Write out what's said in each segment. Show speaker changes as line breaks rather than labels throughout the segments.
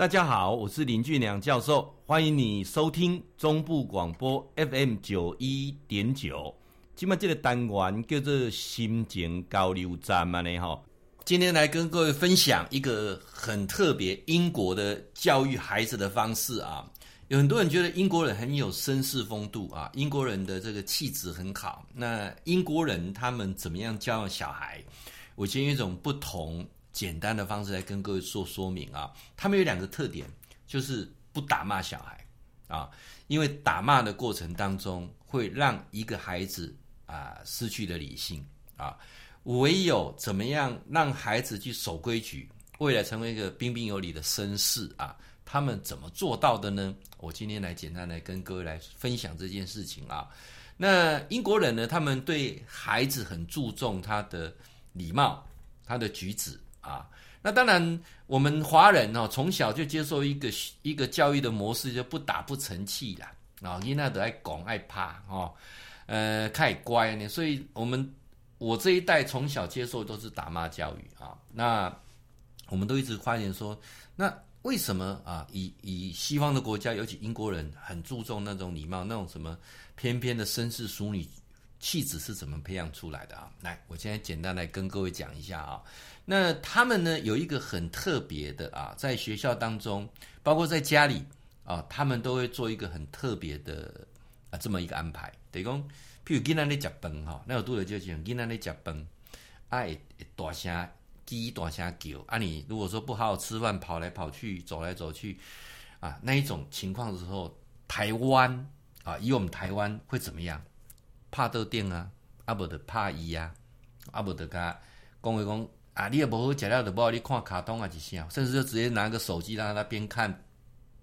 大家好，我是林俊良教授，欢迎你收听中部广播 FM 九一点九。今麦这个单元叫做心情交流站嘛呢哈。今天来跟各位分享一个很特别英国的教育孩子的方式啊。有很多人觉得英国人很有绅士风度啊，英国人的这个气质很好。那英国人他们怎么样教育小孩？我先用一种不同。简单的方式来跟各位做说明啊，他们有两个特点，就是不打骂小孩啊，因为打骂的过程当中会让一个孩子啊失去了理性啊，唯有怎么样让孩子去守规矩，未来成为一个彬彬有礼的绅士啊，他们怎么做到的呢？我今天来简单来跟各位来分享这件事情啊。那英国人呢，他们对孩子很注重他的礼貌，他的举止。啊，那当然，我们华人哦，从小就接受一个一个教育的模式，就不打不成器啦。啊，囡仔都爱拱爱怕哦，呃，太乖呢。所以，我们我这一代从小接受都是打骂教育啊。那我们都一直发现说，那为什么啊？以以西方的国家，尤其英国人，很注重那种礼貌，那种什么偏偏的绅士淑女气质是怎么培养出来的啊？来，我现在简单来跟各位讲一下啊。那他们呢，有一个很特别的啊，在学校当中，包括在家里啊，他们都会做一个很特别的啊这么一个安排。等于讲，譬如囡仔在吃饭哈，那有多少就讲囡仔在吃饭，啊，大声鸡大声叫啊，你如果说不好好吃饭，跑来跑去，走来走去啊，那一种情况的时候，台湾啊，以我们台湾会怎么样？怕到电啊，阿不得怕伊啊，阿不得他讲一讲。啊，你也不好食了，就不好你看卡通啊，几下，甚至就直接拿个手机让他边看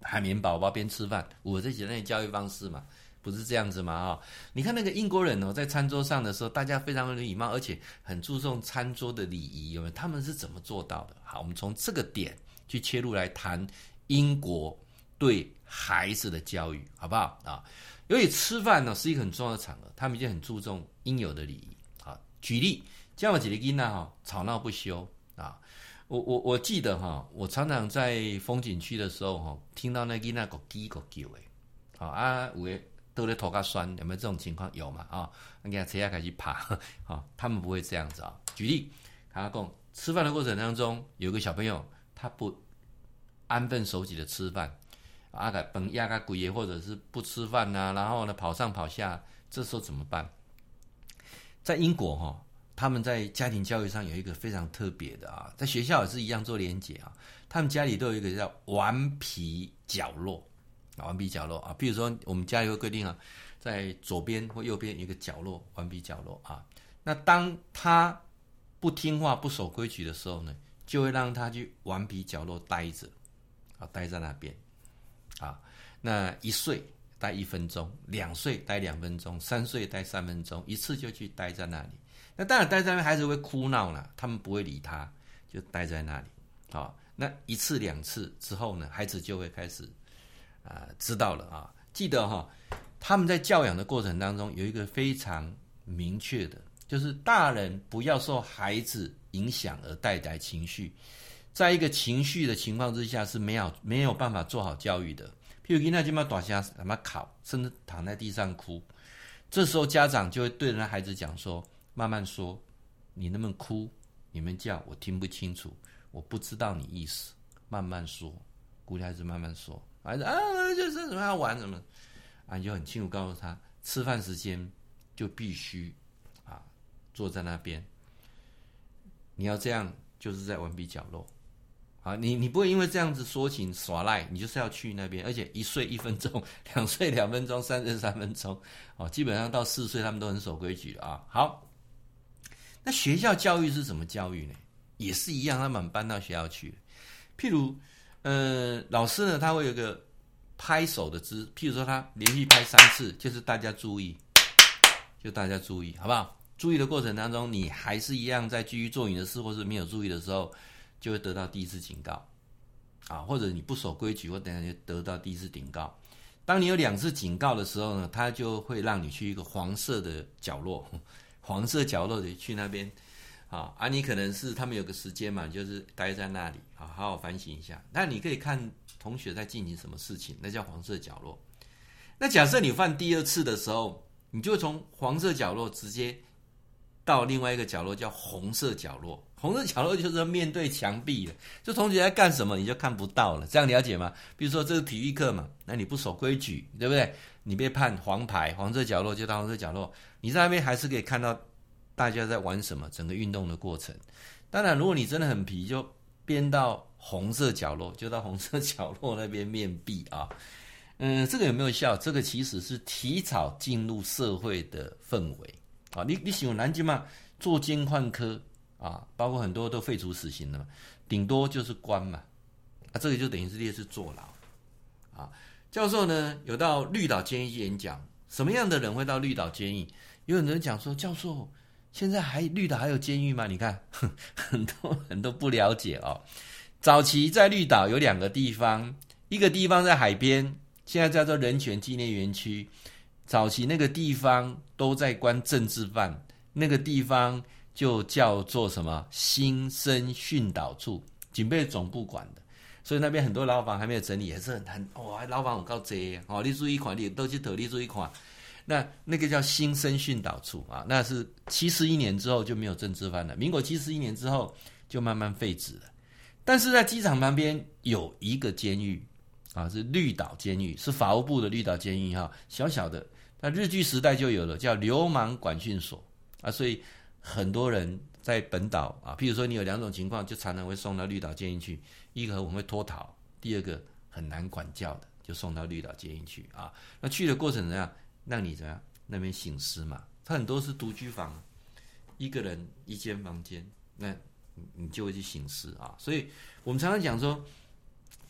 海绵宝宝边吃饭。我这简单的教育方式嘛，不是这样子嘛？啊，你看那个英国人哦，在餐桌上的时候，大家非常的礼貌，而且很注重餐桌的礼仪，有没有？他们是怎么做到的？好，我们从这个点去切入来谈英国对孩子的教育，好不好？啊，由于吃饭呢是一个很重要的场合，他们就很注重应有的礼仪。啊，举例。这样几个囡仔哈，吵闹不休啊！我我我记得哈，我常常在风景区的时候哈，听到那囡仔个叽个叫的，好啊，有的都在头壳酸，有没有这种情况？有嘛啊？你看车下开始爬，啊，他们不会这样子啊。举例，他讲吃饭的过程当中，有个小朋友他不安分守己的吃饭，啊个崩压个鬼爷，或者是不吃饭呐，然后呢跑上跑下，这时候怎么办？在英国哈。他们在家庭教育上有一个非常特别的啊，在学校也是一样做连结啊。他们家里都有一个叫“顽皮角落”啊，“顽皮角落”啊。比如说，我们家里会规定啊，在左边或右边一个角落，“顽皮角落”啊。那当他不听话、不守规矩的时候呢，就会让他去顽皮角落待着啊，待在那边啊。那一岁待一分钟，两岁待两分钟，三岁待三分钟，一次就去待在那里。那当然，待在那边孩子会哭闹了，他们不会理他，就待在那里。好，那一次两次之后呢，孩子就会开始啊、知道了啊。记得哈，他们在教养的过程当中有一个非常明确的，就是大人不要受孩子影响而带来情绪，在一个情绪的情况之下是没有没有办法做好教育的。譬如今天就把短虾什么考，甚至躺在地上哭，这时候家长就会对着那孩子讲说。慢慢说，你那么哭，你们叫我听不清楚，我不知道你意思。慢慢说，鼓励孩子慢慢说，孩子啊，就是什么要玩什么，啊，你就很清楚告诉他，吃饭时间就必须啊坐在那边。你要这样，就是在顽皮角落。啊，你你不会因为这样子说情耍赖，你就是要去那边，而且一岁一分钟，两岁两分钟，三岁三分钟，哦，基本上到四岁他们都很守规矩啊。好。那学校教育是什么教育呢？也是一样，他们搬到学校去。譬如，呃，老师呢，他会有个拍手的姿，譬如说他连续拍三次，就是大家注意，就大家注意，好不好？注意的过程当中，你还是一样在继续做你的事，或是没有注意的时候，就会得到第一次警告，啊，或者你不守规矩，或等下就得到第一次警告。当你有两次警告的时候呢，他就会让你去一个黄色的角落。黄色角落里去那边，啊啊，你可能是他们有个时间嘛，就是待在那里，好好反省一下。那你可以看同学在进行什么事情，那叫黄色角落。那假设你犯第二次的时候，你就从黄色角落直接到另外一个角落，叫红色角落。红色角落就是面对墙壁的，就同学在干什么你就看不到了，这样了解吗？比如说这个体育课嘛，那你不守规矩，对不对？你被判黄牌，黄色角落就到黄色角落，你在那边还是可以看到大家在玩什么，整个运动的过程。当然，如果你真的很皮，就编到红色角落，就到红色角落那边面壁啊。嗯，这个有没有效？这个其实是提早进入社会的氛围啊。你你喜欢南京吗？作奸犯科。啊，包括很多都废除死刑了嘛，顶多就是关嘛，啊，这个就等于是烈士坐牢，啊，教授呢有到绿岛监狱演讲，什么样的人会到绿岛监狱？有很多人讲说，教授现在还绿岛还有监狱吗？你看，很多人都不了解哦。早期在绿岛有两个地方，一个地方在海边，现在叫做人权纪念园区。早期那个地方都在关政治犯，那个地方。就叫做什么新生训导处，警备总部管的，所以那边很多牢房还没有整理，也是很很哇，牢房很高级哦。你注意看，你都去投，你注意看，那那个叫新生训导处啊，那是七十一年之后就没有政治犯了，民国七十一年之后就慢慢废止了。但是在机场旁边有一个监狱啊，是绿岛监狱，是法务部的绿岛监狱哈，小小的，那日据时代就有了，叫流氓管训所啊，所以。很多人在本岛啊，譬如说你有两种情况，就常常会送到绿岛监狱去。一个我们会脱逃，第二个很难管教的，就送到绿岛监狱去啊。那去的过程怎样？让你怎样？那边醒尸嘛。他很多是独居房，一个人一间房间，那你就会去醒尸啊。所以我们常常讲说，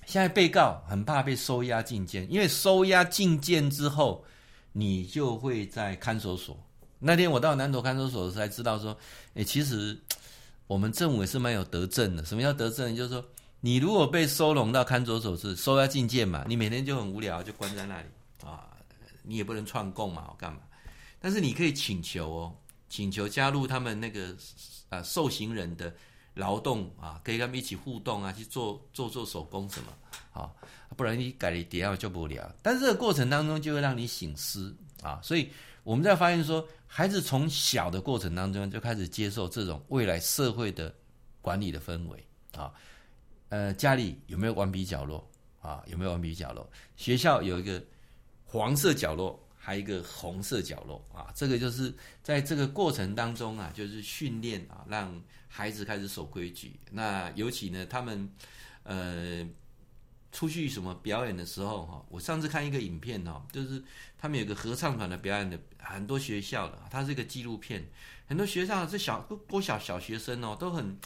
现在被告很怕被收押进监，因为收押进监之后，你就会在看守所。那天我到南投看守所的时候才知道说，诶，其实我们政府也是蛮有德政的。什么叫德政？就是说，你如果被收容到看守所是收押禁见嘛，你每天就很无聊，就关在那里啊，你也不能串供嘛，我干嘛？但是你可以请求哦，请求加入他们那个啊受刑人的劳动啊，可以跟他们一起互动啊，去做做做手工什么，啊，不然你改了底下就不无聊。但是这个过程当中就会让你醒思啊，所以。我们在发现说，孩子从小的过程当中就开始接受这种未来社会的管理的氛围啊，呃，家里有没有顽皮角落啊？有没有顽皮角落？学校有一个黄色角落，还有一个红色角落啊。这个就是在这个过程当中啊，就是训练啊，让孩子开始守规矩。那尤其呢，他们呃。出去什么表演的时候哈，我上次看一个影片哈，就是他们有个合唱团的表演的，很多学校的，它是一个纪录片，很多学校这小多小小学生哦，都很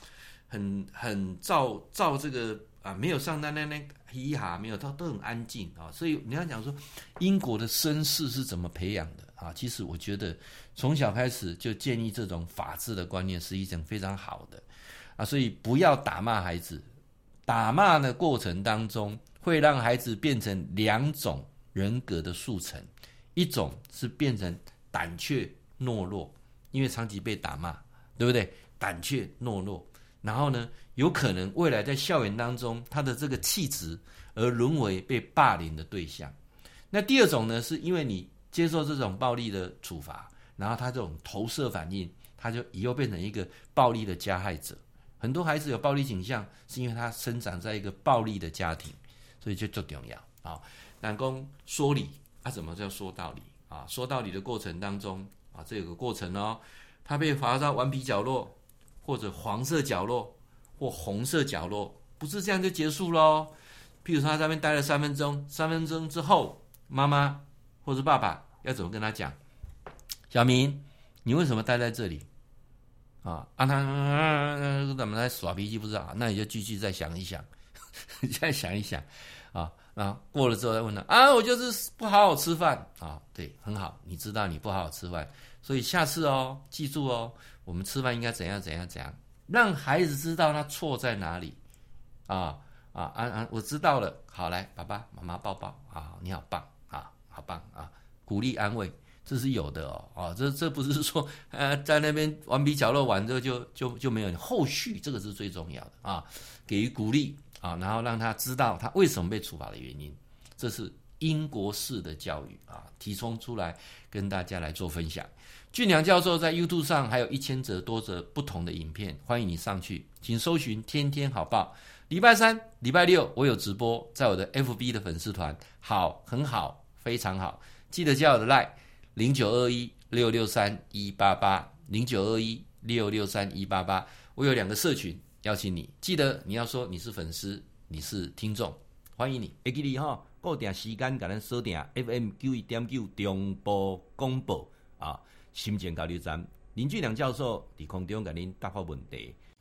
很很照照这个啊，没有上那那那嘻哈，没有，他都很安静啊，所以你要讲说英国的绅士是怎么培养的啊？其实我觉得从小开始就建立这种法治的观念是一种非常好的啊，所以不要打骂孩子。打骂的过程当中，会让孩子变成两种人格的速成，一种是变成胆怯懦弱，因为长期被打骂，对不对？胆怯懦弱，然后呢，有可能未来在校园当中，他的这个气质而沦为被霸凌的对象。那第二种呢，是因为你接受这种暴力的处罚，然后他这种投射反应，他就以后变成一个暴力的加害者。很多孩子有暴力倾向，是因为他生长在一个暴力的家庭，所以就最重要啊。南宫说理，他、怎么叫说道理啊？说道理的过程当中啊，这有个过程哦。他被罚到顽皮角落，或者黄色角落，或红色角落，不是这样就结束喽。譬如说他在那边待了三分钟，三分钟之后，妈妈或者爸爸要怎么跟他讲？小明，你为什么待在这里？啊，啊他怎么在耍脾气？不知道，那你就继续再想一想，再想一想，啊，然后过了之后再问他，啊，我就是不好好吃饭啊，对，很好，你知道你不好好吃饭，所以下次哦，记住哦，我们吃饭应该怎样怎样怎样，让孩子知道他错在哪里，啊啊啊啊，我知道了，好，来，爸爸妈妈抱抱啊，你好棒啊，好棒啊，鼓励安慰，这是有的哦，啊，这这不是说 呃在那边顽皮角落玩之后就就就没有后续，这个是最重要的啊，给予鼓励啊，然后让他知道他为什么被处罚的原因，这是英国式的教育啊，提供出来跟大家来做分享。俊良教授在 YouTube 上还有一千则多则不同的影片，欢迎你上去，请搜寻“天天好报”。礼拜三、礼拜六我有直播，在我的 FB 的粉丝团，好，很好，非常好，记得加我的 Line 零九二一六六三一八八零九二一六六三一八八，我有两个社群，邀请你，记得你要说你是粉丝，你是听众，欢迎你。会记你哈，固定时间给咱锁定 FM 九一点九中波广播啊。心情交流站林俊良教授伫空中给您答复问题。